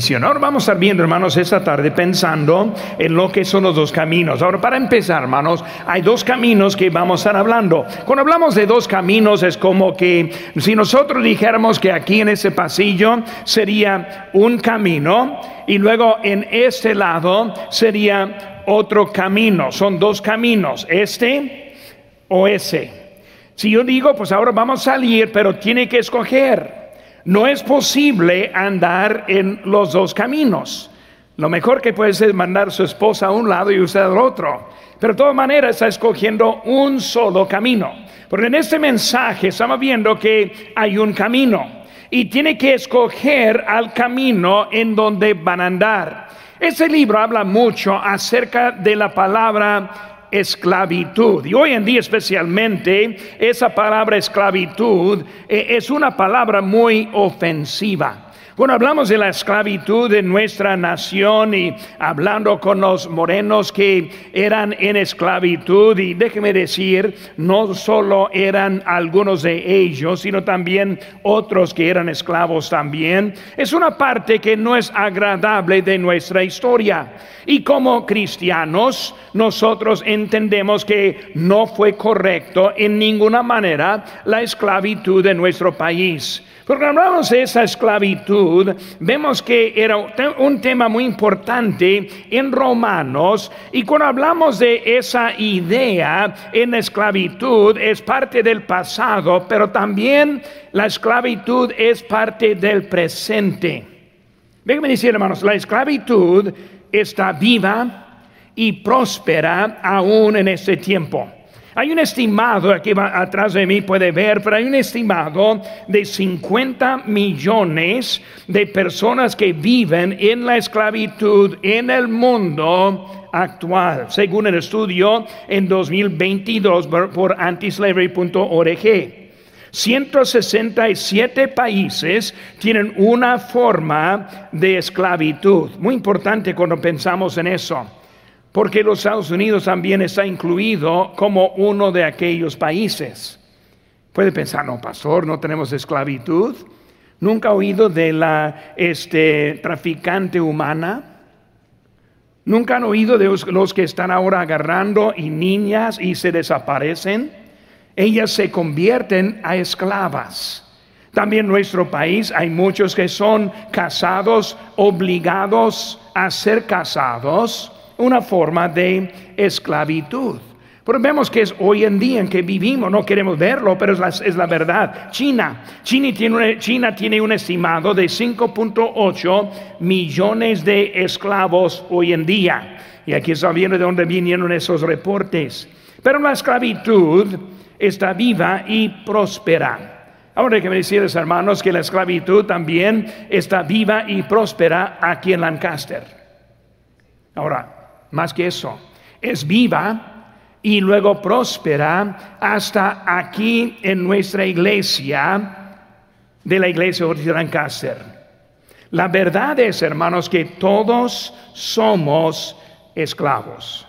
Ahora vamos a estar viendo, hermanos, esta tarde pensando en lo que son los dos caminos. Ahora, para empezar, hermanos, hay dos caminos que vamos a estar hablando. Cuando hablamos de dos caminos, es como que si nosotros dijéramos que aquí en ese pasillo sería un camino y luego en este lado sería otro camino. Son dos caminos, este o ese. Si yo digo, pues ahora vamos a salir, pero tiene que escoger. No es posible andar en los dos caminos. Lo mejor que puede ser mandar a su esposa a un lado y usted al otro. Pero de todas maneras está escogiendo un solo camino. Porque en este mensaje estamos viendo que hay un camino y tiene que escoger al camino en donde van a andar. Ese libro habla mucho acerca de la palabra esclavitud. Y hoy en día especialmente esa palabra esclavitud eh, es una palabra muy ofensiva. Bueno, hablamos de la esclavitud de nuestra nación y hablando con los morenos que eran en esclavitud y déjeme decir, no solo eran algunos de ellos, sino también otros que eran esclavos también. Es una parte que no es agradable de nuestra historia. Y como cristianos, nosotros entendemos que no fue correcto en ninguna manera la esclavitud de nuestro país. Porque hablamos de esa esclavitud, vemos que era un tema muy importante en Romanos y cuando hablamos de esa idea en esclavitud es parte del pasado, pero también la esclavitud es parte del presente. Déjenme decir, hermanos, la esclavitud está viva y próspera aún en este tiempo. Hay un estimado, aquí atrás de mí puede ver, pero hay un estimado de 50 millones de personas que viven en la esclavitud en el mundo actual, según el estudio en 2022 por antislavery.org. 167 países tienen una forma de esclavitud. Muy importante cuando pensamos en eso porque los Estados Unidos también está incluido como uno de aquellos países. Puede pensar, no, pastor, no tenemos esclavitud. ¿Nunca ha oído de la este, traficante humana? ¿Nunca han oído de los que están ahora agarrando y niñas y se desaparecen? Ellas se convierten a esclavas. También en nuestro país hay muchos que son casados, obligados a ser casados una forma de esclavitud. Pero vemos que es hoy en día en que vivimos, no queremos verlo, pero es la, verdad. China, China tiene, China tiene un estimado de 5.8 millones de esclavos hoy en día. Y aquí está viendo de dónde vinieron esos reportes. Pero la esclavitud está viva y próspera. Ahora que me decirles, hermanos, que la esclavitud también está viva y próspera aquí en Lancaster. Ahora, más que eso, es viva y luego próspera hasta aquí en nuestra iglesia de la iglesia de Lancaster. La verdad es, hermanos, que todos somos esclavos.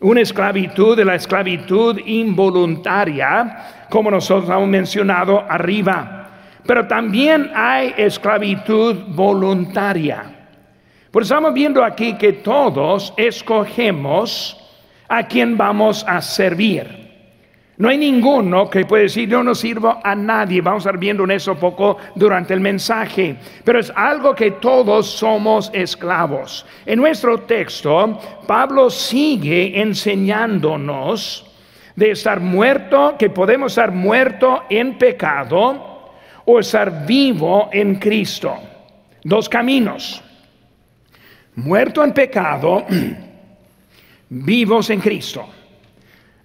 Una esclavitud de la esclavitud involuntaria, como nosotros hemos mencionado arriba. Pero también hay esclavitud voluntaria. Pues estamos viendo aquí que todos escogemos a quien vamos a servir. No hay ninguno que puede decir yo no sirvo a nadie. Vamos a estar viendo en eso poco durante el mensaje. Pero es algo que todos somos esclavos. En nuestro texto, Pablo sigue enseñándonos de estar muerto, que podemos estar muerto en pecado o estar vivo en Cristo. Dos caminos muerto en pecado, vivos en Cristo.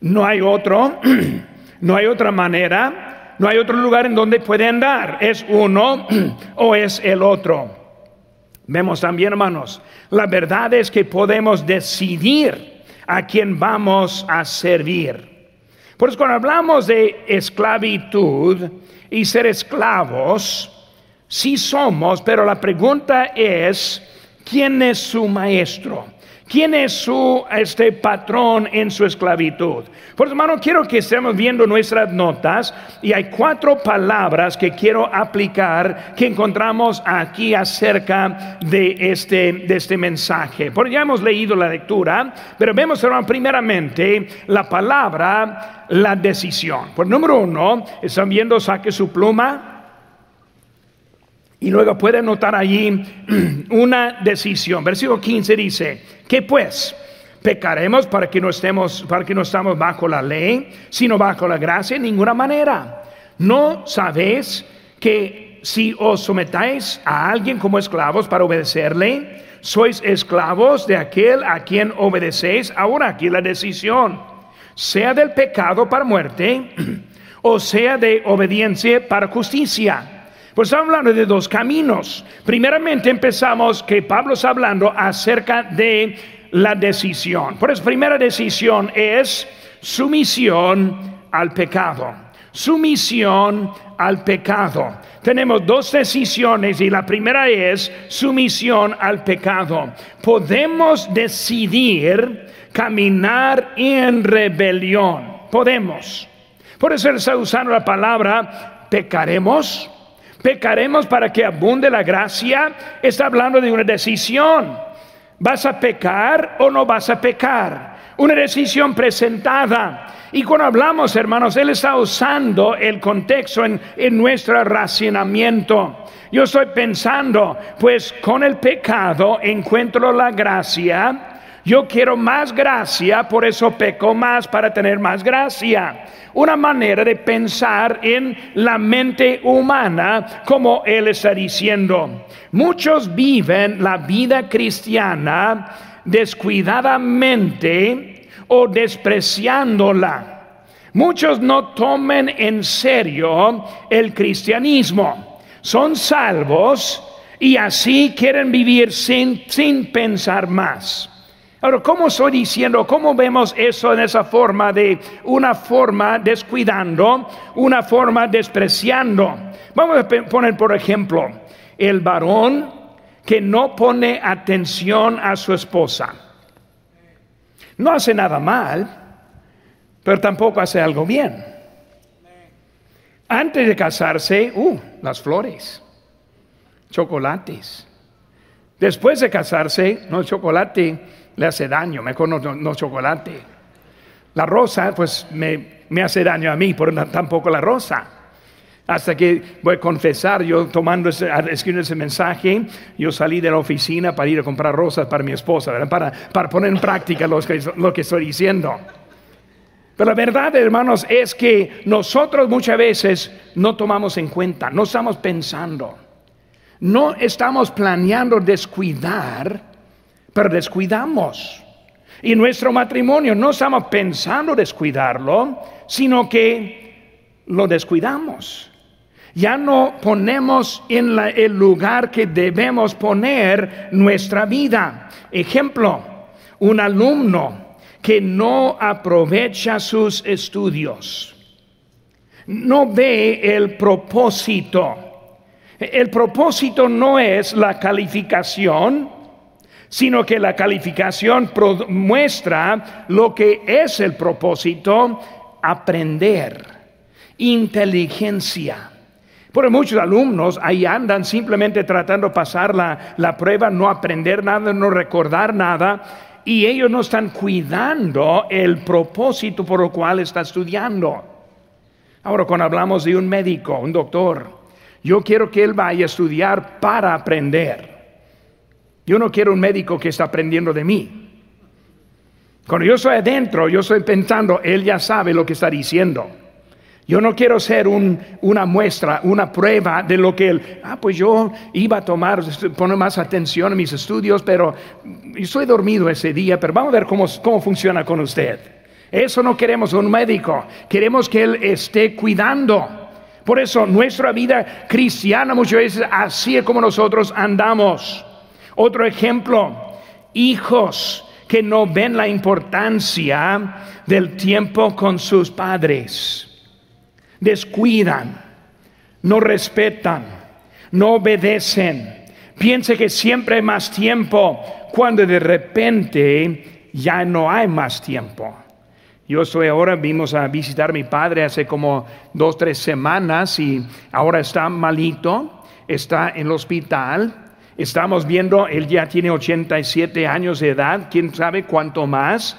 No hay otro, no hay otra manera, no hay otro lugar en donde puede andar. Es uno o es el otro. Vemos también, hermanos, la verdad es que podemos decidir a quién vamos a servir. Por eso cuando hablamos de esclavitud y ser esclavos, sí somos, pero la pregunta es, ¿Quién es su maestro? ¿Quién es su este patrón en su esclavitud? Por hermano, quiero que estemos viendo nuestras notas y hay cuatro palabras que quiero aplicar que encontramos aquí acerca de este, de este mensaje. Porque ya hemos leído la lectura, pero vemos, hermano, primeramente la palabra, la decisión. Por número uno, están viendo, saque su pluma. Y luego pueden notar allí una decisión. Versículo 15 dice, ¿qué pues? ¿Pecaremos para que no estemos, para que no estamos bajo la ley, sino bajo la gracia? En ninguna manera. ¿No sabéis que si os sometáis a alguien como esclavos para obedecerle, sois esclavos de aquel a quien obedecéis? Ahora aquí la decisión, sea del pecado para muerte, o sea de obediencia para justicia. Pues estamos hablando de dos caminos. Primeramente empezamos que Pablo está hablando acerca de la decisión. Por eso, primera decisión es sumisión al pecado. Sumisión al pecado. Tenemos dos decisiones y la primera es sumisión al pecado. Podemos decidir caminar en rebelión. Podemos. Por eso él está usando la palabra pecaremos pecaremos para que abunde la gracia, está hablando de una decisión. ¿Vas a pecar o no vas a pecar? Una decisión presentada. Y cuando hablamos, hermanos, Él está usando el contexto en, en nuestro racionamiento. Yo estoy pensando, pues con el pecado encuentro la gracia. Yo quiero más gracia, por eso peco más para tener más gracia una manera de pensar en la mente humana, como él está diciendo. Muchos viven la vida cristiana descuidadamente o despreciándola. Muchos no tomen en serio el cristianismo. Son salvos y así quieren vivir sin, sin pensar más. Ahora, ¿cómo estoy diciendo? ¿Cómo vemos eso en esa forma de una forma descuidando, una forma despreciando? Vamos a poner, por ejemplo, el varón que no pone atención a su esposa. No hace nada mal, pero tampoco hace algo bien. Antes de casarse, uh, las flores, chocolates. Después de casarse, no el chocolate, le hace daño, mejor no, no, chocolate. La rosa, pues me, me, hace daño a mí, pero tampoco la rosa. Hasta que voy a confesar, yo tomando ese, escribiendo ese mensaje, yo salí de la oficina para ir a comprar rosas para mi esposa, Para, para poner en práctica lo que, lo que estoy diciendo. Pero la verdad, hermanos, es que nosotros muchas veces no tomamos en cuenta, no estamos pensando, no estamos planeando descuidar pero descuidamos. Y nuestro matrimonio no estamos pensando descuidarlo, sino que lo descuidamos. Ya no ponemos en el lugar que debemos poner nuestra vida. Ejemplo, un alumno que no aprovecha sus estudios, no ve el propósito. El propósito no es la calificación, sino que la calificación muestra lo que es el propósito, aprender, inteligencia. Por muchos alumnos ahí andan simplemente tratando de pasar la, la prueba, no aprender nada, no recordar nada, y ellos no están cuidando el propósito por el cual está estudiando. Ahora, cuando hablamos de un médico, un doctor, yo quiero que él vaya a estudiar para aprender. Yo no quiero un médico que está aprendiendo de mí. Cuando yo estoy adentro, yo estoy pensando, él ya sabe lo que está diciendo. Yo no quiero ser una muestra, una prueba de lo que él, ah, pues yo iba a tomar, poner más atención en mis estudios, pero estoy dormido ese día, pero vamos a ver cómo funciona con usted. Eso no queremos un médico, queremos que él esté cuidando. Por eso nuestra vida cristiana muchas veces así es como nosotros andamos. Otro ejemplo, hijos que no ven la importancia del tiempo con sus padres. Descuidan, no respetan, no obedecen, Piense que siempre hay más tiempo cuando de repente ya no hay más tiempo. Yo estoy ahora, vimos a visitar a mi padre hace como dos, tres semanas y ahora está malito, está en el hospital. Estamos viendo, él ya tiene 87 años de edad, quién sabe cuánto más.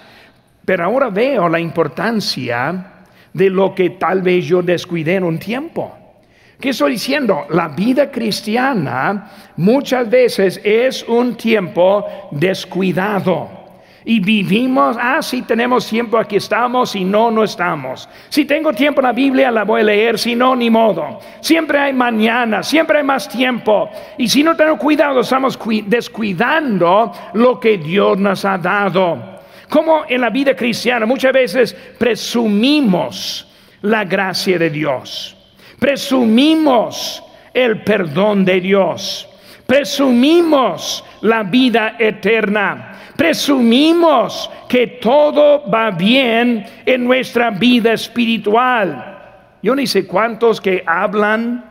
Pero ahora veo la importancia de lo que tal vez yo descuidé en un tiempo. ¿Qué estoy diciendo? La vida cristiana muchas veces es un tiempo descuidado. Y vivimos, ah, si tenemos tiempo, aquí estamos, si no, no estamos. Si tengo tiempo en la Biblia, la voy a leer, si no, ni modo. Siempre hay mañana, siempre hay más tiempo. Y si no tenemos cuidado, estamos descuidando lo que Dios nos ha dado. Como en la vida cristiana muchas veces presumimos la gracia de Dios. Presumimos el perdón de Dios. Presumimos la vida eterna. Presumimos que todo va bien en nuestra vida espiritual. Yo ni sé cuántos que hablan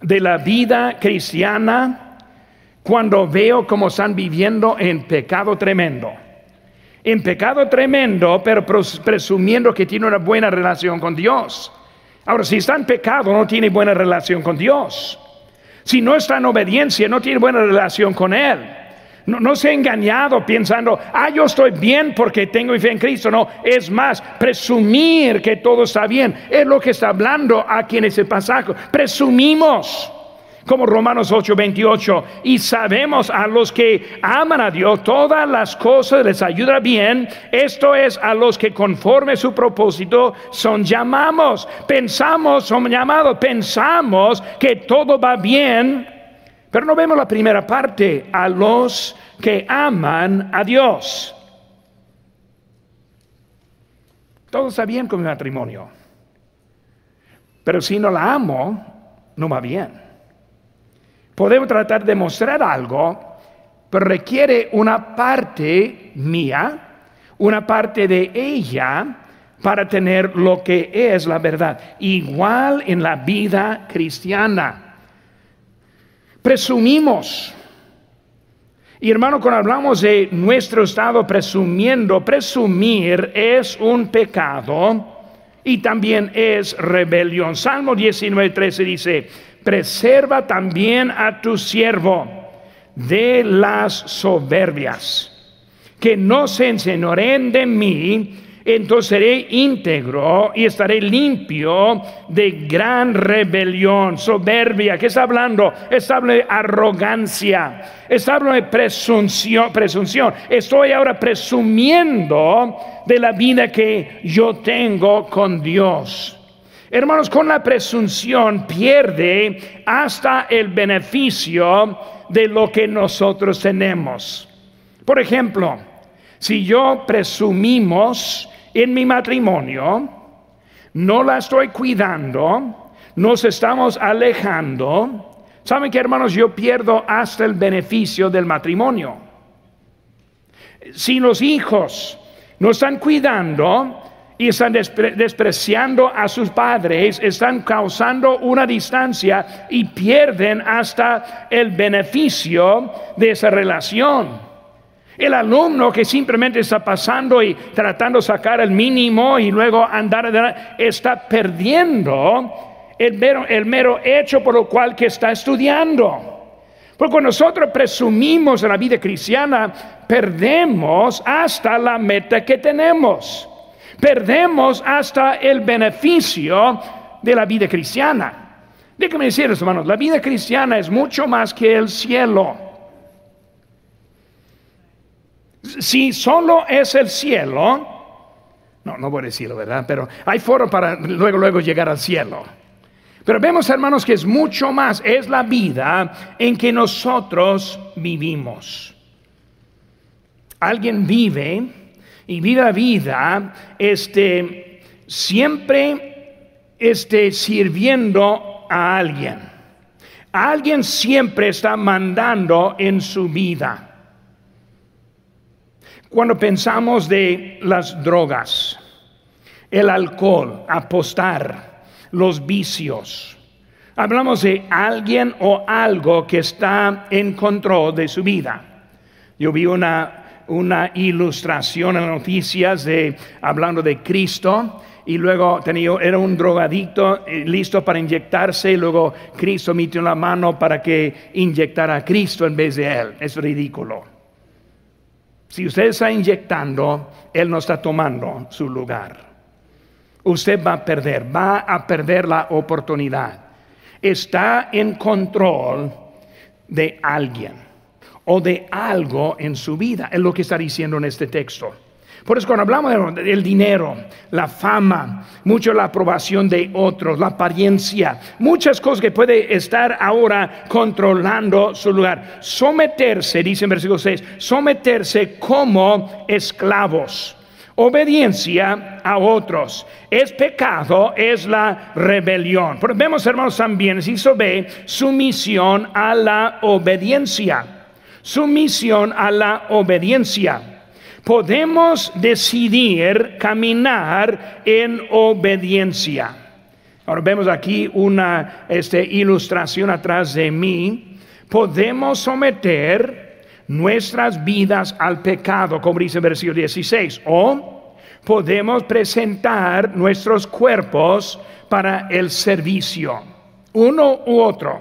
de la vida cristiana cuando veo cómo están viviendo en pecado tremendo. En pecado tremendo, pero presumiendo que tiene una buena relación con Dios. Ahora, si está en pecado, no tiene buena relación con Dios. Si no está en obediencia, no tiene buena relación con Él. No, se ha engañado pensando, ah, yo estoy bien porque tengo fe en Cristo. No, es más, presumir que todo está bien. Es lo que está hablando aquí en ese pasaje. Presumimos como Romanos 8:28, y sabemos a los que aman a Dios, todas las cosas les ayuda bien, esto es a los que conforme su propósito son llamados, pensamos, son llamados, pensamos que todo va bien, pero no vemos la primera parte, a los que aman a Dios. Todo está bien con mi matrimonio, pero si no la amo, no va bien. Podemos tratar de mostrar algo, pero requiere una parte mía, una parte de ella, para tener lo que es la verdad. Igual en la vida cristiana. Presumimos. Y hermano, cuando hablamos de nuestro estado presumiendo, presumir es un pecado y también es rebelión. Salmo 19, 13 dice, preserva también a tu siervo de las soberbias, que no se enseñoreen de mí, entonces seré íntegro y estaré limpio de gran rebelión, soberbia. ¿Qué está hablando? Está hablando de arrogancia, está hablando de presunción, presunción. Estoy ahora presumiendo de la vida que yo tengo con Dios. Hermanos, con la presunción pierde hasta el beneficio de lo que nosotros tenemos. Por ejemplo, si yo presumimos en mi matrimonio, no la estoy cuidando, nos estamos alejando, ¿saben qué hermanos? Yo pierdo hasta el beneficio del matrimonio. Si los hijos no están cuidando, y están despreciando a sus padres, están causando una distancia y pierden hasta el beneficio de esa relación. El alumno que simplemente está pasando y tratando de sacar el mínimo y luego andar, está perdiendo el mero, el mero hecho por lo cual que está estudiando. Porque nosotros presumimos en la vida cristiana, perdemos hasta la meta que tenemos perdemos hasta el beneficio de la vida cristiana. Déjenme decirles, hermanos, la vida cristiana es mucho más que el cielo. Si solo es el cielo, no, no voy a decirlo, ¿verdad? Pero hay foro para luego, luego llegar al cielo. Pero vemos, hermanos, que es mucho más, es la vida en que nosotros vivimos. Alguien vive y vida vida, este, siempre esté sirviendo a alguien. Alguien siempre está mandando en su vida. Cuando pensamos de las drogas, el alcohol, apostar, los vicios, Hablamos de alguien o algo que está en control de su vida. Yo vi una, una ilustración en noticias de, hablando de Cristo y luego tenía, era un drogadicto eh, listo para inyectarse y luego Cristo metió la mano para que inyectara a Cristo en vez de él. Es ridículo. Si usted está inyectando, él no está tomando su lugar. Usted va a perder, va a perder la oportunidad está en control de alguien o de algo en su vida. Es lo que está diciendo en este texto. Por eso cuando hablamos del dinero, la fama, mucho la aprobación de otros, la apariencia, muchas cosas que puede estar ahora controlando su lugar. Someterse, dice en versículo 6, someterse como esclavos obediencia a otros. Es pecado, es la rebelión. Pero vemos, hermanos, también, si ve, sumisión a la obediencia. Sumisión a la obediencia. Podemos decidir caminar en obediencia. Ahora vemos aquí una este, ilustración atrás de mí. Podemos someter nuestras vidas al pecado, como dice el versículo 16, o podemos presentar nuestros cuerpos para el servicio, uno u otro,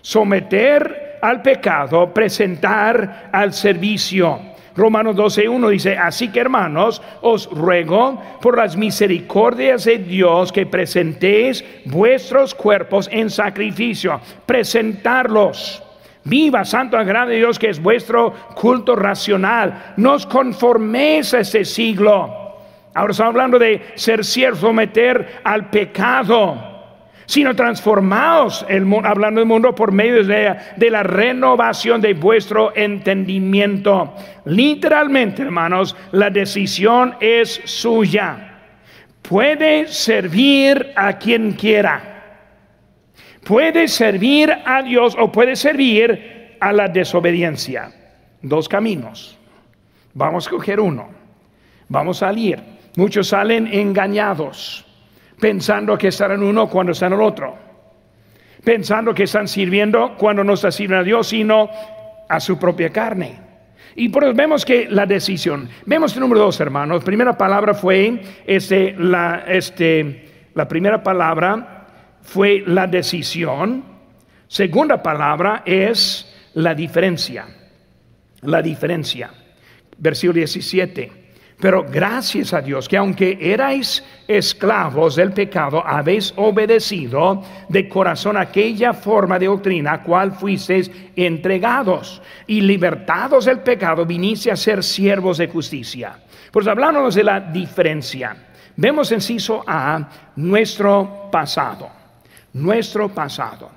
someter al pecado, presentar al servicio. Romanos 12.1 dice, así que hermanos, os ruego por las misericordias de Dios que presentéis vuestros cuerpos en sacrificio, presentarlos Viva, santo, agrade Dios, que es vuestro culto racional. Nos conforméis a este siglo. Ahora estamos hablando de ser siervo, someter al pecado sino transformaos, el, hablando del mundo, por medio de, de, la renovación de vuestro entendimiento. Literalmente, hermanos, la decisión es suya. Puede servir a quien quiera. Puede servir a Dios o puede servir a la desobediencia. Dos caminos. Vamos a coger uno. Vamos a salir. Muchos salen engañados, pensando que están en uno cuando están en el otro. Pensando que están sirviendo cuando no están sirviendo a Dios, sino a su propia carne. Y por eso vemos que la decisión, vemos el número dos, hermanos. Primera palabra fue este, la, este, la primera palabra fue la decisión. Segunda palabra es la diferencia. La diferencia. Versículo 17. Pero gracias a Dios que aunque erais esclavos del pecado, habéis obedecido de corazón aquella forma de doctrina a cual fuisteis entregados y libertados del pecado, viniste a ser siervos de justicia. Pues hablándonos de la diferencia, vemos en ciso A nuestro pasado nuestro pasado.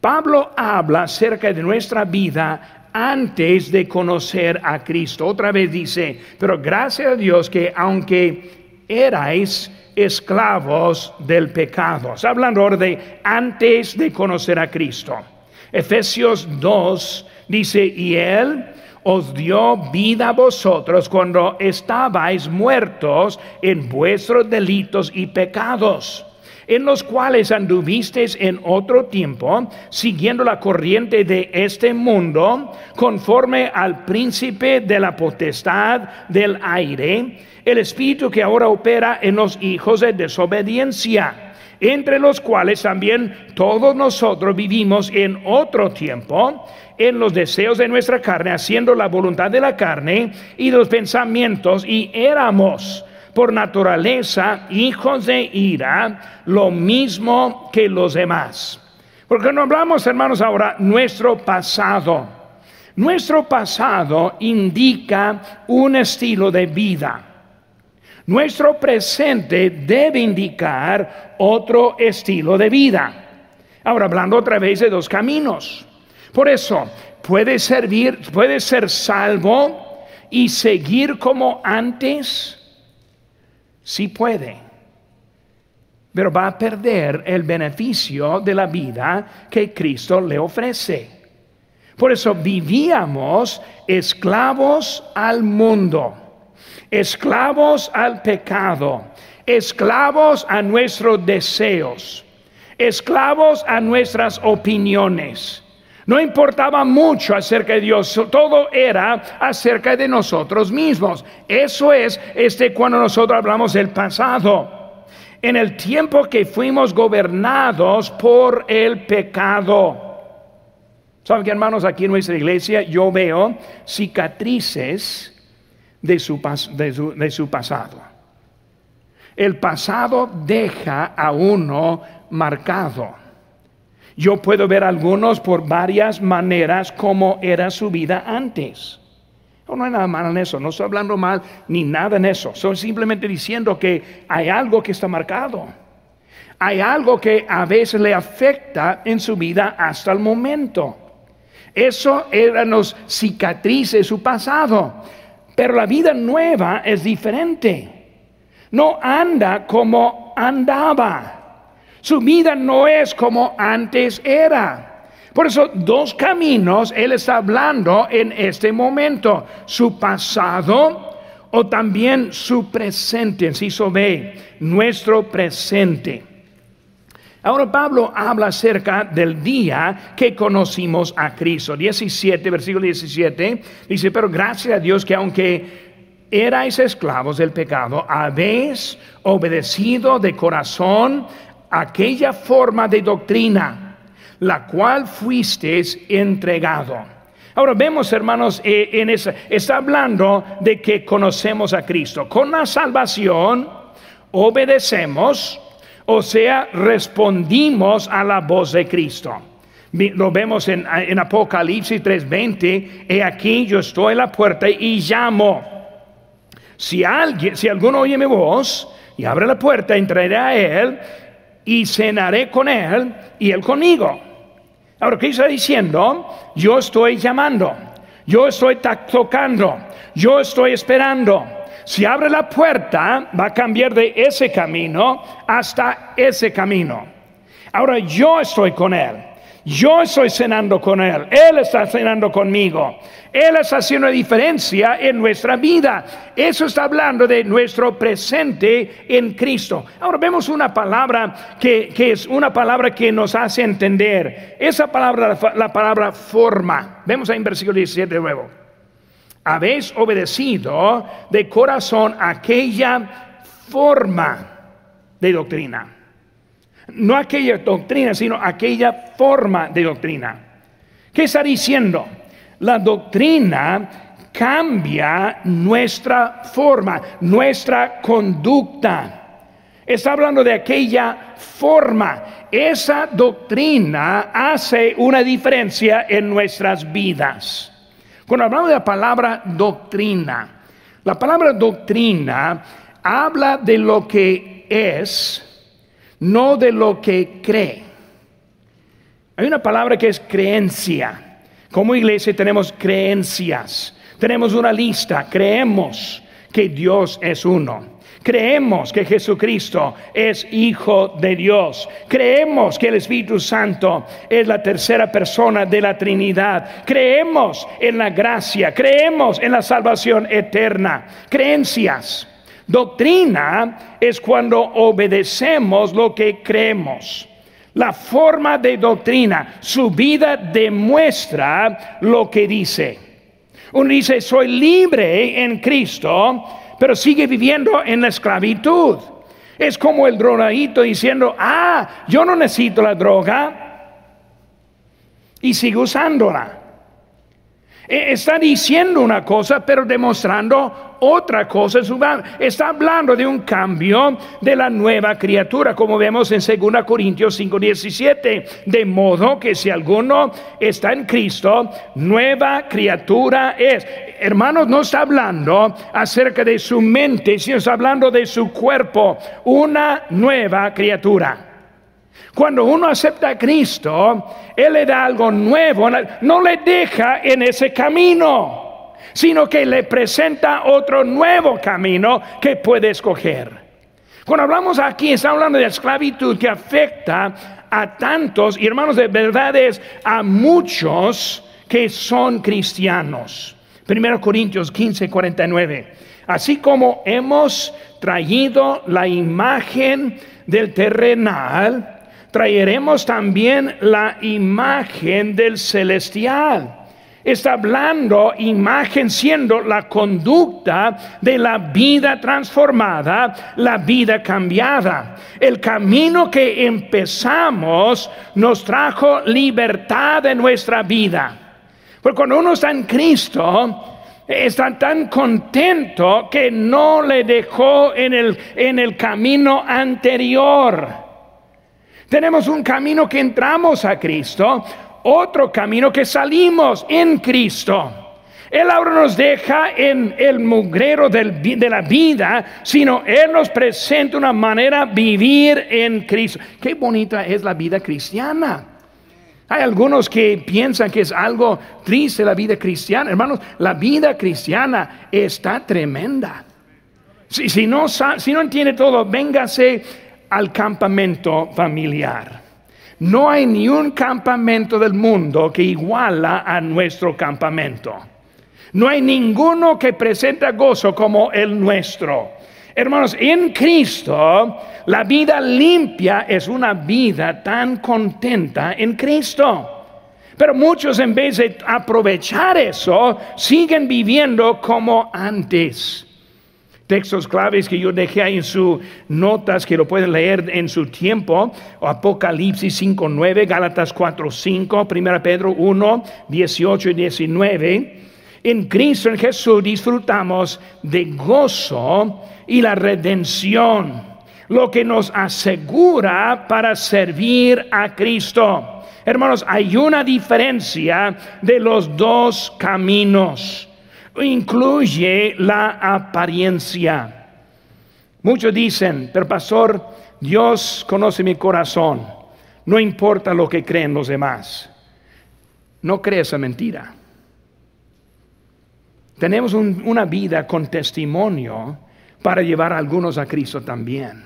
Pablo habla acerca de nuestra vida antes de conocer a Cristo. Otra vez dice, pero gracias a Dios que aunque erais esclavos del pecado, está hablando ahora de antes de conocer a Cristo. Efesios 2 dice, y Él os dio vida a vosotros cuando estabais muertos en vuestros delitos y pecados en los cuales anduvisteis en otro tiempo, siguiendo la corriente de este mundo, conforme al príncipe de la potestad del aire, el espíritu que ahora opera en los hijos de desobediencia, entre los cuales también todos nosotros vivimos en otro tiempo, en los deseos de nuestra carne, haciendo la voluntad de la carne y los pensamientos, y éramos por naturaleza hijos de ira, lo mismo que los demás. Porque no hablamos, hermanos, ahora nuestro pasado. Nuestro pasado indica un estilo de vida. Nuestro presente debe indicar otro estilo de vida. Ahora, hablando otra vez de dos caminos. Por eso, puede servir, puede ser salvo y seguir como antes sí puede, pero va a perder el beneficio de la vida que Cristo le ofrece. Por eso vivíamos esclavos al mundo, esclavos al pecado, esclavos a nuestros deseos, esclavos a nuestras opiniones. No importaba mucho acerca de Dios, todo era acerca de nosotros mismos. Eso es este cuando nosotros hablamos del pasado. En el tiempo que fuimos gobernados por el pecado. ¿Saben que hermanos? Aquí en nuestra iglesia yo veo cicatrices de su, de su pasado. El pasado deja a uno marcado. Yo puedo ver algunos por varias maneras como era su vida antes. No, hay nada malo en eso, no estoy hablando mal ni nada en eso. Estoy simplemente diciendo que hay algo que está marcado. Hay algo que a veces le afecta en su vida hasta el momento. Eso eran los cicatrices de su pasado. Pero la vida nueva es diferente no anda como andaba. Su vida no es como antes era. Por eso, dos caminos Él está hablando en este momento. Su pasado o también su presente. Se ve, nuestro presente. Ahora Pablo habla acerca del día que conocimos a Cristo. 17, versículo 17, dice, pero gracias a Dios que aunque erais esclavos del pecado, habéis obedecido de corazón aquella forma de doctrina, la cual fuisteis entregado. Ahora vemos, hermanos, eh, en esa, está hablando de que conocemos a Cristo. Con la salvación obedecemos, o sea, respondimos a la voz de Cristo. Lo vemos en, en Apocalipsis 3:20, he aquí yo estoy en la puerta y llamo. Si alguien, si alguno oye mi voz y abre la puerta, entraré a él y cenaré con él y él conmigo. Ahora, ¿qué está diciendo? Yo estoy llamando, yo estoy tocando, yo estoy esperando. Si abre la puerta, va a cambiar de ese camino hasta ese camino. Ahora yo estoy con él. Yo estoy cenando con Él, Él está cenando conmigo, Él está haciendo diferencia en nuestra vida. Eso está hablando de nuestro presente en Cristo. Ahora vemos una palabra que, es una palabra que nos hace entender. Esa palabra, la palabra forma. Vemos ahí en versículo 17 de nuevo. Habéis obedecido de corazón aquella forma de doctrina no aquella doctrina, sino aquella forma de doctrina. ¿Qué está diciendo? La doctrina cambia nuestra forma, nuestra conducta. Está hablando de aquella forma. Esa doctrina hace una diferencia en nuestras vidas. Cuando hablamos de la palabra doctrina, la palabra doctrina habla de lo que es, no de lo que cree. Hay una palabra que es creencia. Como iglesia tenemos creencias. Tenemos una lista. Creemos que Dios es uno. Creemos que Jesucristo es Hijo de Dios. Creemos que el Espíritu Santo es la tercera persona de la Trinidad. Creemos en la gracia. Creemos en la salvación eterna. Creencias. Doctrina es cuando obedecemos lo que creemos. La forma de doctrina, su vida demuestra lo que dice. Uno dice, soy libre en Cristo, pero sigue viviendo en la esclavitud. Es como el drogadito diciendo, ah, yo no necesito la droga y sigue usándola. E, está diciendo una cosa, pero demostrando otra cosa. Está hablando de un cambio de la nueva criatura, como vemos en 2 Corintios 5:17. De modo que si alguno está en Cristo, nueva criatura es. Hermanos, no está hablando acerca de su mente, sino está hablando de su cuerpo, una nueva criatura. Cuando uno acepta a Cristo, Él le da algo nuevo, no le deja en ese camino sino que le presenta otro nuevo camino que puede escoger. Cuando hablamos aquí, estamos hablando de esclavitud que afecta a tantos, y hermanos, de verdad es a muchos que son cristianos. 1 Corintios 15, 49. Así como hemos traído la imagen del terrenal, traeremos también la imagen del celestial. Está hablando imagen siendo la conducta de la vida transformada, la vida cambiada. El camino que empezamos nos trajo libertad en nuestra vida. Porque cuando uno está en Cristo, está tan contento que no le dejó en el, en el camino anterior. Tenemos un camino que entramos a Cristo, otro camino que salimos en Cristo. Él ahora nos deja en el mugrero de la vida, sino Él nos presenta una manera de vivir en Cristo. Qué bonita es la vida cristiana. Hay algunos que piensan que es algo triste la vida cristiana. Hermanos, la vida cristiana está tremenda. Si, no entiende todo, véngase al campamento familiar. No hay ni un campamento del mundo que iguala a nuestro campamento. No hay ninguno que presenta gozo como el nuestro. Hermanos, en Cristo, la vida limpia es una vida tan contenta en Cristo. Pero muchos en vez de aprovechar eso, siguen viviendo como antes textos claves que yo dejé ahí en sus notas, que lo pueden leer en su tiempo. Apocalipsis 5.9, Gálatas 4.5, 1 Pedro 1, 18 y 19. En Cristo, en Jesús, disfrutamos de gozo y la redención, lo que nos asegura para servir a Cristo. Hermanos, hay una diferencia de los dos caminos incluye la apariencia. Muchos dicen, pero pastor, Dios conoce mi corazón, no importa lo que creen los demás. No cree esa mentira. Tenemos una vida con testimonio para llevar a algunos a Cristo también.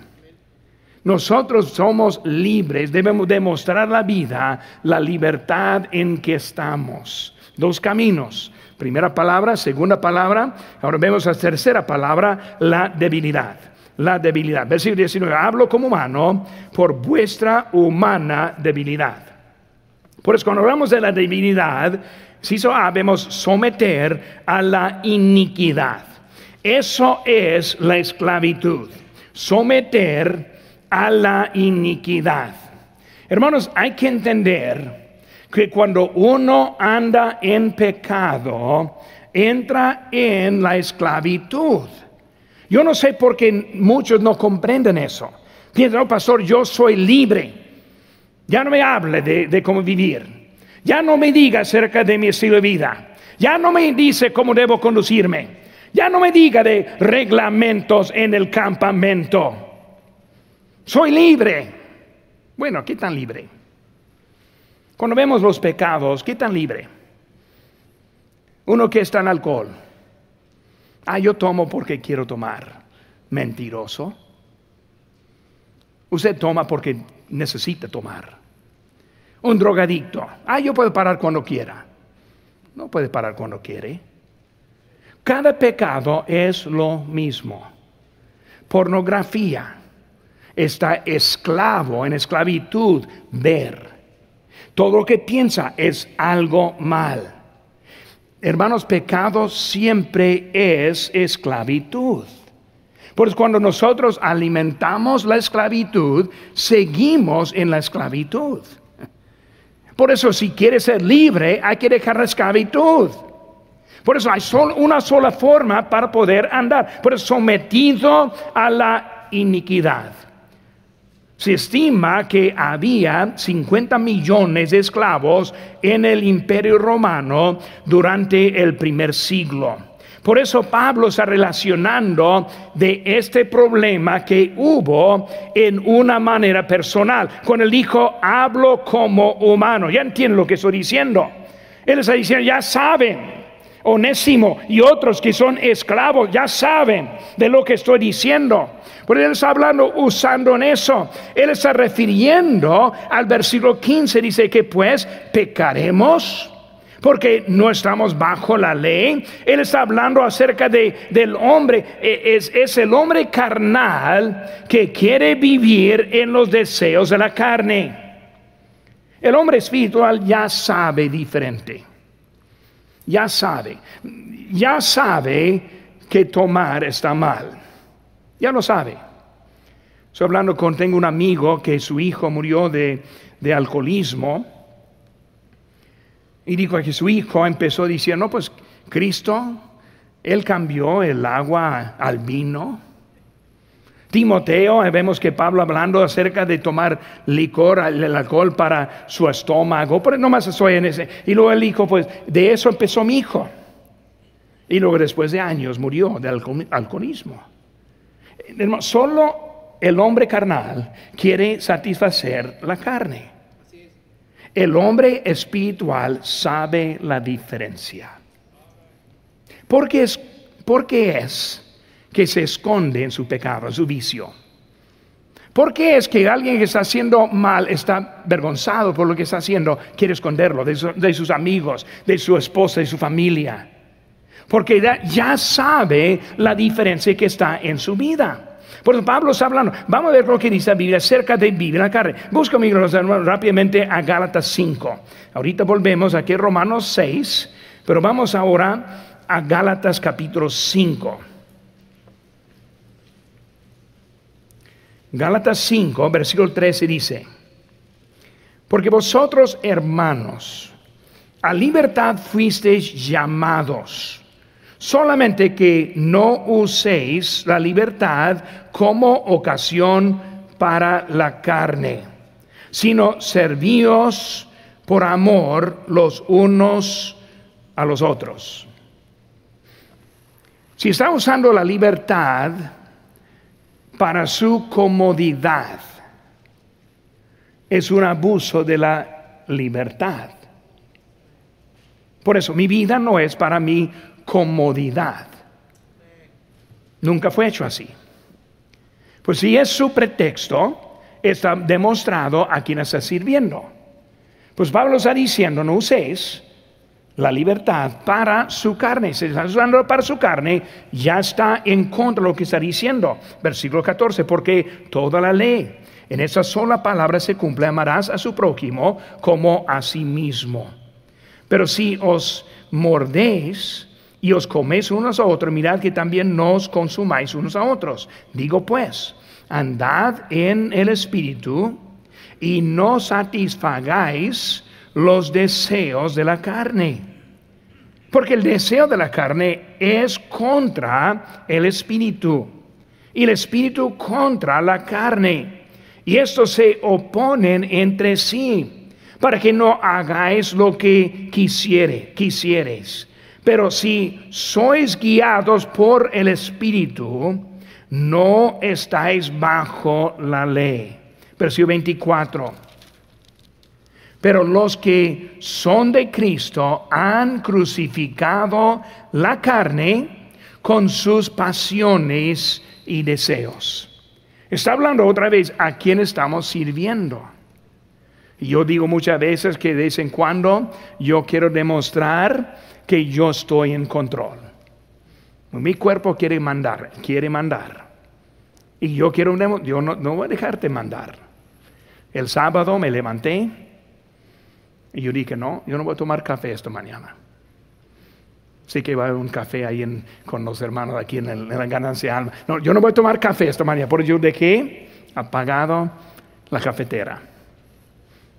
Nosotros somos libres, debemos demostrar la vida, la libertad en que estamos. Dos caminos, Primera palabra, segunda palabra, ahora vemos la tercera palabra, la debilidad. La debilidad. Versículo 19, hablo como humano por vuestra humana debilidad. Por eso cuando hablamos de la debilidad, si sabemos someter a la iniquidad. Eso es la esclavitud. Someter a la iniquidad. Hermanos, hay que entender que cuando uno anda en pecado, entra en la esclavitud. Yo no sé por qué muchos no comprenden eso. Piensan, no, pastor, yo soy libre. Ya no me hable de, de cómo vivir. Ya no me diga acerca de mi estilo de vida. Ya no me dice cómo debo conducirme. Ya no me diga de reglamentos en el campamento. Soy libre. Bueno, ¿qué tan libre? Cuando vemos los pecados, ¿qué tan libre? Uno que está en alcohol. Ah, yo tomo porque quiero tomar. Mentiroso. Usted toma porque necesita tomar. Un drogadicto. Ah, yo puedo parar cuando quiera. No puede parar cuando quiere. Cada pecado es lo mismo. Pornografía. Está esclavo, en esclavitud, ver todo lo que piensa es algo mal. Hermanos, pecado siempre es esclavitud. Por eso cuando nosotros alimentamos la esclavitud, seguimos en la esclavitud. Por eso si quieres ser libre, hay que dejar la esclavitud. Por eso hay solo una sola forma para poder andar. Por eso sometido a la iniquidad. Se estima que había 50 millones de esclavos en el imperio romano durante el primer siglo. Por eso Pablo está relacionando de este problema que hubo en una manera personal. Con el dijo, hablo como humano. Ya entienden lo que estoy diciendo. Él está diciendo, ya saben, Onésimo y otros que son esclavos ya saben de lo que estoy diciendo. Pero él está hablando usando en eso. Él está refiriendo al versículo 15. Dice que pues pecaremos. porque no estamos bajo la ley. Él está hablando acerca de, del hombre. E, es, es el hombre carnal que quiere vivir en los deseos de la carne. El hombre espiritual ya sabe diferente. Ya sabe. Ya sabe que tomar está mal. Ya lo sabe. Estoy hablando con, tengo un amigo que su hijo murió de, de alcoholismo y dijo que su hijo empezó diciendo, no, pues Cristo, Él cambió el agua al vino. Timoteo, eh, vemos que Pablo hablando acerca de tomar licor, el alcohol para su estómago, pero no más estoy en. Y luego él dijo, pues de eso empezó mi hijo. Y luego después de años murió de alcoholismo. Solo el hombre carnal quiere satisfacer la carne. El hombre espiritual sabe la diferencia. ¿Por qué es, es que se esconde en su pecado, en su vicio? ¿Por qué es que alguien que está haciendo mal está avergonzado por lo que está haciendo, quiere esconderlo de, sus amigos, de su esposa, de su familia? Porque ya sabe la diferencia que está en su vida. Por eso Pablo está hablando. Vamos a ver lo que dice la Biblia acerca de vivir la carne. Busca, amigos, rápidamente a Gálatas 5. Ahorita volvemos aquí a Romanos 6, pero vamos ahora a Gálatas capítulo 5. Gálatas 5, versículo 13 dice, porque vosotros hermanos, a libertad fuisteis llamados Solamente que no uséis la libertad como ocasión para la carne, sino servíos por amor los unos a los otros. Si está usando la libertad para su comodidad, es un abuso de la libertad. Por eso mi vida no es para mí comodidad. Nunca fue hecho así. Pues si es su pretexto, está demostrado a quien está sirviendo. Pues Pablo está diciendo, no uséis la libertad para su carne. Si está usando para su carne, ya está en contra de lo que está diciendo. Versículo 14, porque toda la ley en esa sola palabra se cumple, amarás a su prójimo como a sí mismo. Pero si os mordéis y os coméis unos a otros, mirad que también nos consumáis unos a otros. Digo pues, andad en el Espíritu y no satisfagáis los deseos de la carne. Porque el deseo de la carne es contra el Espíritu y el Espíritu contra la carne. Y estos se oponen entre sí para que no hagáis lo que quisiere, quisieres. Pero si sois guiados por el Espíritu, no estáis bajo la ley. Versículo 24. Pero los que son de Cristo han crucificado la carne con sus pasiones y deseos. Está hablando otra vez a quién estamos sirviendo. Yo digo muchas veces que de vez en cuando yo quiero demostrar que yo estoy en control. Mi cuerpo quiere mandar, quiere mandar. Y yo quiero, yo no, no voy a dejarte mandar. El sábado me levanté y yo dije, no, yo no voy a tomar café esta mañana. Sí que va a haber un café ahí con los hermanos aquí en, la ganancia alma. No, yo no voy a tomar café esta mañana, porque yo dejé apagado la cafetera.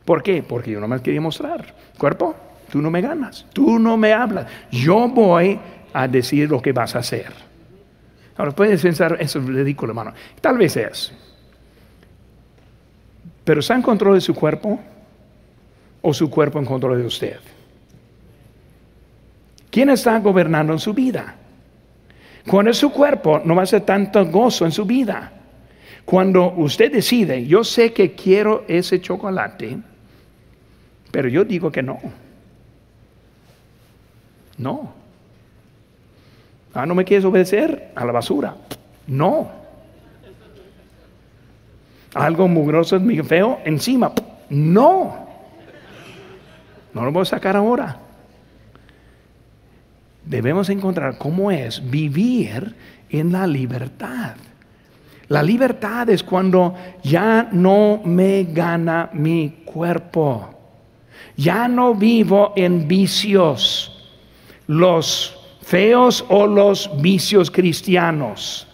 ¿Por qué? Porque yo no me quería mostrar. Cuerpo, Tú no me ganas, tú no me hablas. Yo voy a decir lo que vas a hacer. Ahora puedes pensar, eso es ridículo, hermano. Tal vez es. Pero ¿está en control de su cuerpo o su cuerpo en control de usted? ¿Quién está gobernando en su vida? Cuando es su cuerpo, no va a ser tanto gozo en su vida. Cuando usted decide, yo sé que quiero ese chocolate, pero yo digo que no. No. Ah, ¿no me quieres obedecer? A la basura. No. Algo mugroso, muy feo, encima. No. No lo voy a sacar ahora. debemos encontrar cómo es vivir en la libertad. La libertad es cuando ya no me gana mi cuerpo. Ya no vivo en vicios, los feos o los vicios cristianos.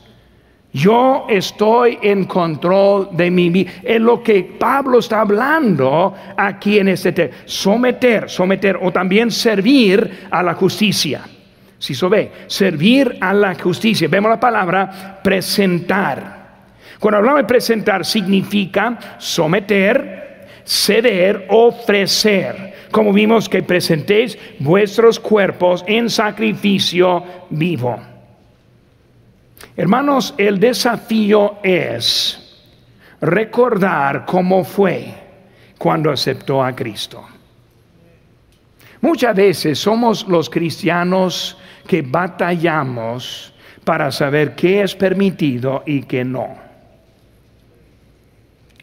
Yo estoy en control de mi vida. Es lo que Pablo está hablando aquí en este texto. Someter, someter o también servir a la justicia. Si se ve, servir a la justicia. Vemos la palabra presentar. Cuando hablamos de presentar significa someter, ceder, ofrecer. Como vimos que presentéis vuestros cuerpos en sacrificio vivo. Hermanos, el desafío es recordar cómo fue cuando aceptó a Cristo. Muchas veces somos los cristianos que batallamos para saber qué es permitido y qué no.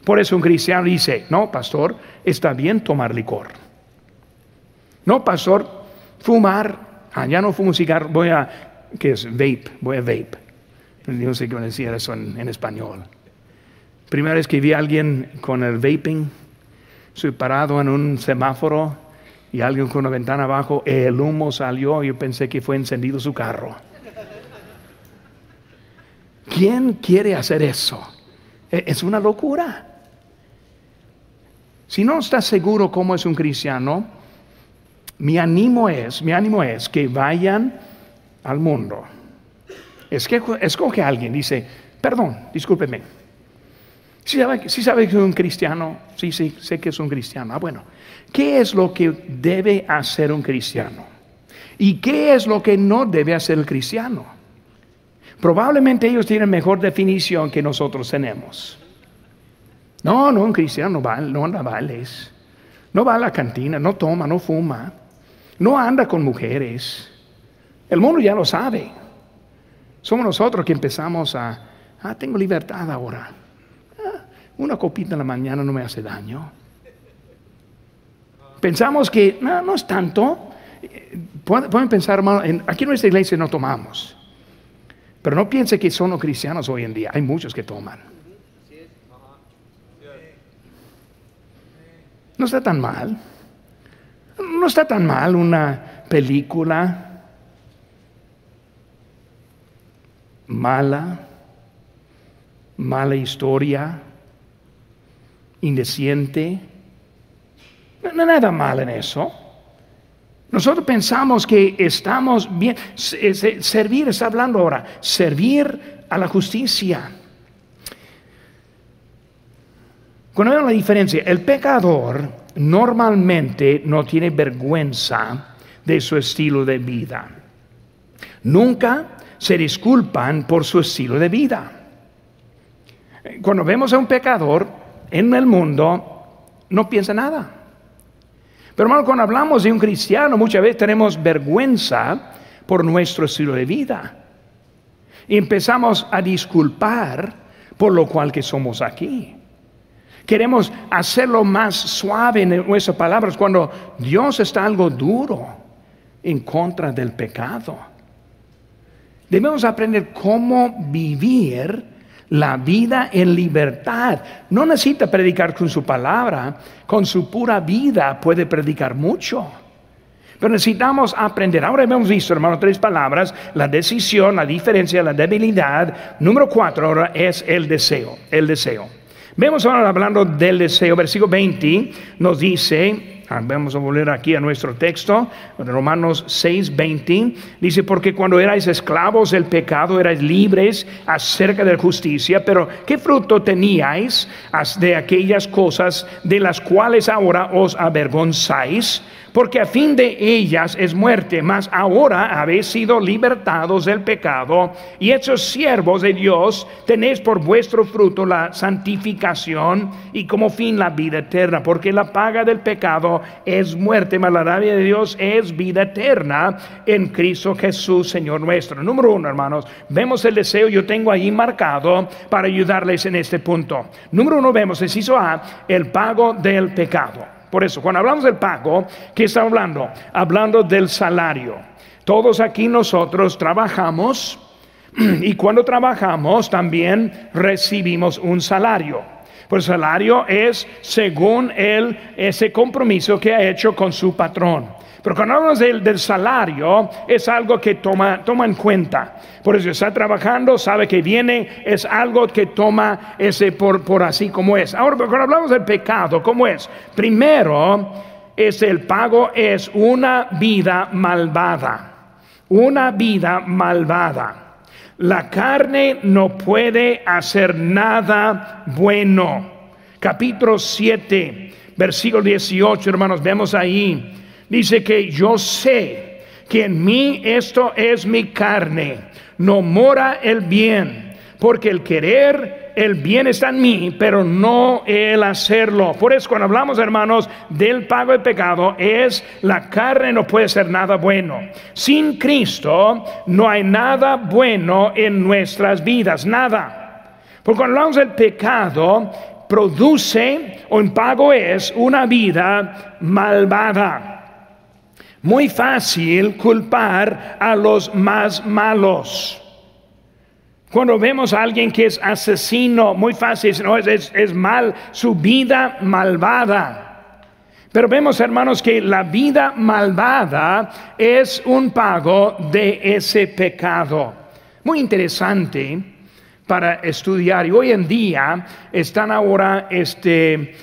Por eso un cristiano dice, no, pastor, está bien tomar licor. No, pastor, fumar, ah, ya no fumo cigarro, voy a, ¿qué es? Vape, voy a vape. No sé cómo decir eso en, español. Primera vez que vi a alguien con el vaping, soy parado en un semáforo y alguien con una ventana abajo, el humo salió y yo pensé que fue encendido su carro. ¿Quién quiere hacer eso? E, es una locura. Si no estás seguro cómo es un cristiano, mi ánimo es, mi ánimo es que vayan al mundo escoge a alguien, dice, perdón, discúlpeme. Si sabe que es un cristiano, sí, sí, sé que es un cristiano. Ah, bueno, ¿qué es lo que debe hacer un cristiano? ¿Y qué es lo que no debe hacer el cristiano? Probablemente ellos tienen mejor definición que nosotros tenemos. No, no, un cristiano no, va, no anda a bailes, no va a la cantina, no toma, no fuma, no anda con mujeres. El mundo ya lo sabe. Somos nosotros que empezamos a, ah, tengo libertad ahora. Ah, una copita en la mañana no me hace daño. Pensamos que no, no es tanto. Pueden pensar, hermano, aquí en nuestra iglesia no tomamos. Pero no piense que son los cristianos hoy en día. Hay muchos que toman. No está tan mal. No está tan mal una película mala, mala historia, indeciente. No, hay nada mal en eso. Nosotros pensamos que estamos bien. Servir, está hablando ahora, servir a la justicia. Cuando vemos la diferencia, el pecador normalmente no tiene vergüenza de su estilo de vida. Nunca se disculpan por su estilo de vida. Cuando vemos a un pecador en el mundo, no piensa nada. Pero hermano, cuando hablamos de un cristiano, muchas veces tenemos vergüenza por nuestro estilo de vida. Y empezamos a disculpar por lo cual que somos aquí. Queremos hacerlo más suave en nuestras palabras cuando Dios está algo duro en contra del pecado. Debemos aprender cómo vivir la vida en libertad. No necesita predicar con su palabra, con su pura vida puede predicar mucho. Pero necesitamos aprender. Ahora hemos visto, hermano, tres palabras. La decisión, la diferencia, la debilidad. Número cuatro ahora es el deseo. El deseo. Vemos ahora hablando del deseo. Versículo 20 nos dice, vamos a volver aquí a nuestro texto, Romanos 6, 20. Dice, porque cuando erais esclavos del pecado, erais libres acerca de justicia, pero ¿qué fruto teníais de aquellas cosas de las cuales ahora os avergonzáis? porque a fin de ellas es muerte, mas ahora habéis sido libertados del pecado y hechos siervos de Dios, tenéis por vuestro fruto la santificación y como fin la vida eterna, porque la paga del pecado es muerte, mas la rabia de Dios es vida eterna en Cristo Jesús, Señor nuestro. Número uno, hermanos, vemos el deseo, yo tengo ahí marcado para ayudarles en este punto. Número uno, vemos, hizo A, el pago del pecado. Por eso, cuando hablamos del pago, ¿qué está hablando? Hablando del salario. Todos aquí nosotros trabajamos y cuando trabajamos también recibimos un salario. Pues el salario es según él ese compromiso que ha hecho con su patrón. Pero cuando hablamos del, salario, es algo que toma, toma en cuenta. Por eso está trabajando, sabe que viene, es algo que toma ese por, por así como es. Ahora, cuando hablamos del pecado, ¿cómo es? Primero, es el pago, es una vida malvada. Una vida malvada. La carne no puede hacer nada bueno. Capítulo 7, versículo 18, hermanos, vemos ahí dice que yo sé que en mí esto es mi carne, no mora el bien, porque el querer, el bien está en mí, pero no el hacerlo. Por eso cuando hablamos, hermanos, del pago de pecado, es la carne no puede ser nada bueno. Sin Cristo no hay nada bueno en nuestras vidas, nada. Porque cuando hablamos del pecado, produce o en pago es una vida malvada. Muy fácil culpar a los más malos. Cuando vemos a alguien que es asesino, muy fácil, no, es, mal, su vida malvada. Pero vemos, hermanos, que la vida malvada es un pago de ese pecado. Muy interesante para estudiar. Y hoy en día están ahora este,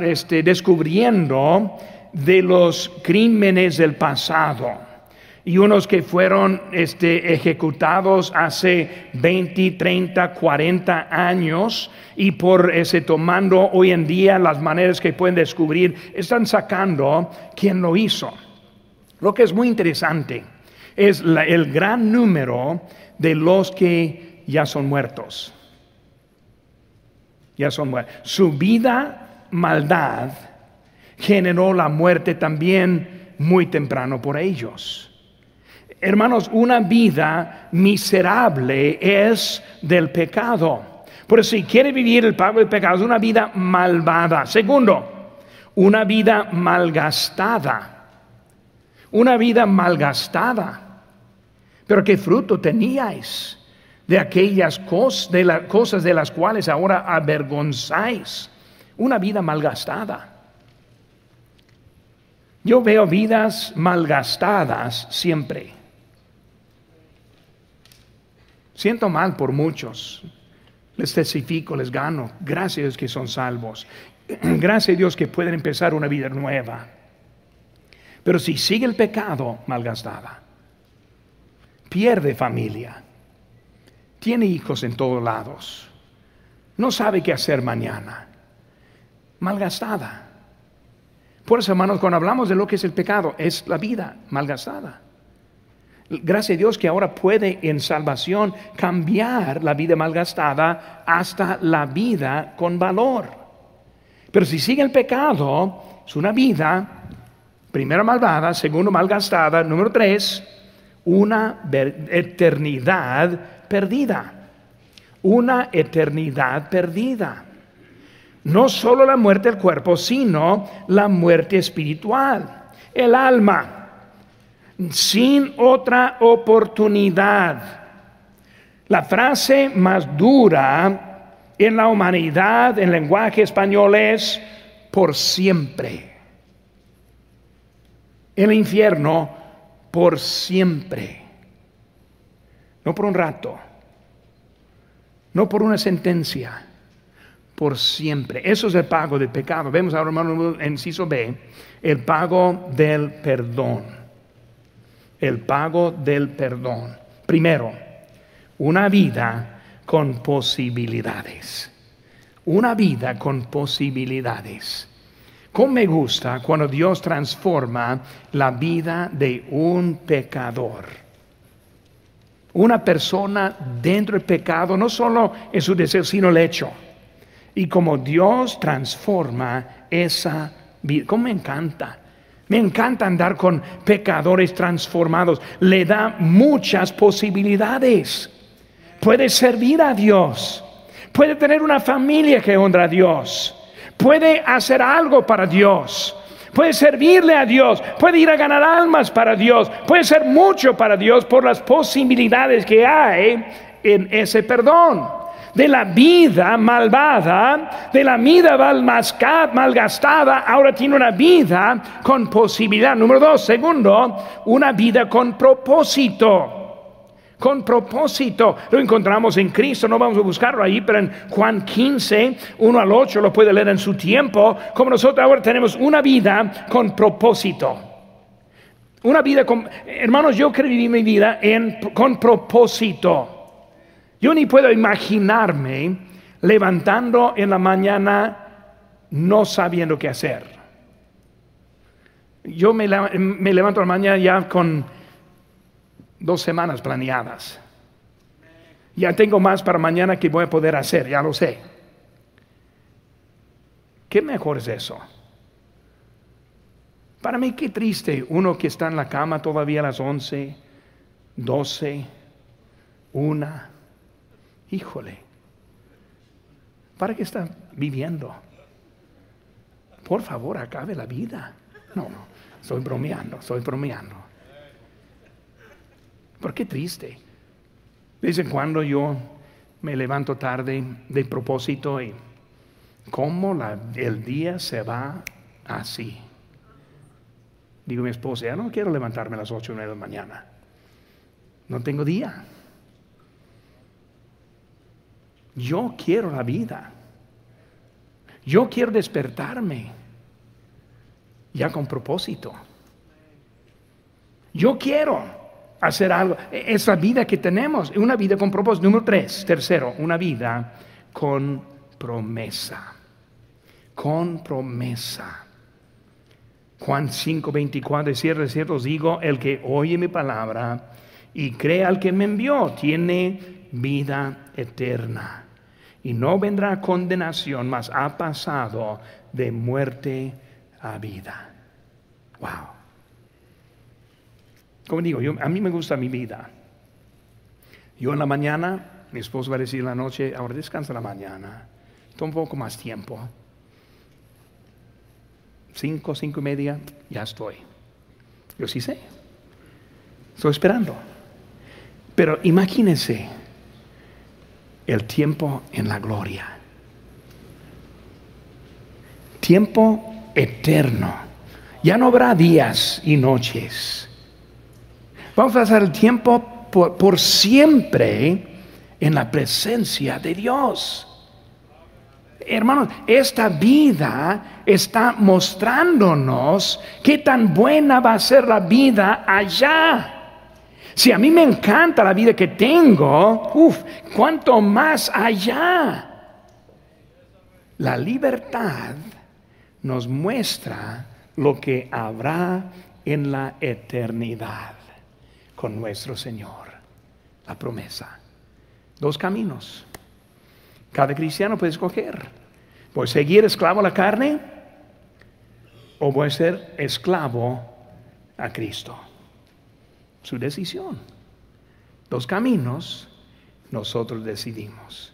este descubriendo de los crímenes del pasado y unos que fueron este, ejecutados hace 20, 30, 40 años y por ese tomando hoy en día las maneras que pueden descubrir, están sacando quién lo hizo. Lo que es muy interesante es el gran número de los que ya son muertos. Ya son muertos. Su vida, maldad, generó la muerte también muy temprano por ellos. Hermanos, una vida miserable es del pecado. Por si quiere vivir el pago del pecado es una vida malvada. Segundo, una vida malgastada. Una vida malgastada. Pero qué fruto teníais de aquellas cosas de, las cosas de las cuales ahora avergonzáis. Una vida malgastada. Yo veo vidas malgastadas siempre. Siento mal por muchos. Les testifico, les gano. Gracias a Dios que son salvos. Gracias a Dios que pueden empezar una vida nueva. Pero si sigue el pecado, malgastada. Pierde familia. Tiene hijos en todos lados. No sabe qué hacer mañana. Malgastada. Por eso, hermanos, cuando hablamos de lo que es el pecado, es la vida malgastada. Gracias a Dios que ahora puede en salvación cambiar la vida malgastada hasta la vida con valor. Pero si sigue el pecado, es una vida, primero malvada, segundo malgastada, número tres, una eternidad perdida. Una eternidad perdida. No solo la muerte del cuerpo, sino la muerte espiritual, el alma, sin otra oportunidad. La frase más dura en la humanidad, en lenguaje español, es por siempre. El infierno, por siempre. No por un rato, no por una sentencia por siempre. Eso es el pago del pecado. Vemos ahora, hermano, en Ciso B, el pago del perdón. El pago del perdón. Primero, una vida con posibilidades. Una vida con posibilidades. ¿Cómo me gusta cuando Dios transforma la vida de un pecador? Una persona dentro del pecado, no solo en su deseo, sino el hecho y como Dios transforma esa vida. ¿Cómo me encanta? Me encanta andar con pecadores transformados. Le da muchas posibilidades. Puede servir a Dios. Puede tener una familia que honra a Dios. Puede hacer algo para Dios. puede servirle a Dios, puede ir a ganar almas para Dios, puede ser mucho para Dios por las posibilidades que hay en ese perdón de la vida malvada, de la vida malgastada, ahora tiene una vida con posibilidad. Número dos, segundo, una vida con propósito. Con propósito. Lo encontramos en Cristo, no vamos a buscarlo ahí, pero en Juan 15, 1 al 8, lo puede leer en su tiempo. Como nosotros ahora tenemos una vida con propósito. Una vida con, hermanos, yo vivir mi vida en, con propósito. Yo ni puedo imaginarme levantando en la mañana no sabiendo qué hacer. Yo me, levanto la mañana ya con dos semanas planeadas. Ya tengo más para mañana que voy a poder hacer, ya lo sé. ¿Qué mejor es eso? Para mí qué triste uno que está en la cama todavía a las 11, 12, 1 híjole, ¿para qué está viviendo? Por favor, acabe la vida. No, no, estoy bromeando, estoy bromeando. ¿Por qué triste? De vez en cuando yo me levanto tarde de propósito y cómo el día se va así. Digo mi esposa, ya no quiero levantarme a las ocho o nueve de la mañana. No tengo día. Yo quiero la vida. Yo quiero despertarme ya con propósito. Yo quiero hacer algo. Esa vida que tenemos, una vida con propósito. Número tres, tercero, una vida con promesa. Con promesa. Juan 5, 24, es cierto, es cierto, os digo, el que oye mi palabra y cree al que me envió, tiene vida eterna y no vendrá condenación, mas ha pasado de muerte a vida. Wow. Como digo, yo, a mí me gusta mi vida. Yo en la mañana, mi esposo va a decir en la noche, ahora descansa la mañana, toma un poco más tiempo. Cinco, cinco y media, ya estoy. Yo sí sé. Estoy esperando. Pero imagínense el tiempo en la gloria. Tiempo eterno. Ya no habrá días y noches. Vamos a pasar el tiempo por, siempre en la presencia de Dios. Hermanos, esta vida está mostrándonos qué tan buena va a ser la vida allá. Si a mí me encanta la vida que tengo, uff, cuánto más allá. La libertad nos muestra lo que habrá en la eternidad con nuestro Señor. La promesa. Dos caminos. Cada cristiano puede escoger. ¿Voy a seguir esclavo a la carne? ¿O voy a ser esclavo a Cristo? Su decisión. Dos caminos, nosotros decidimos.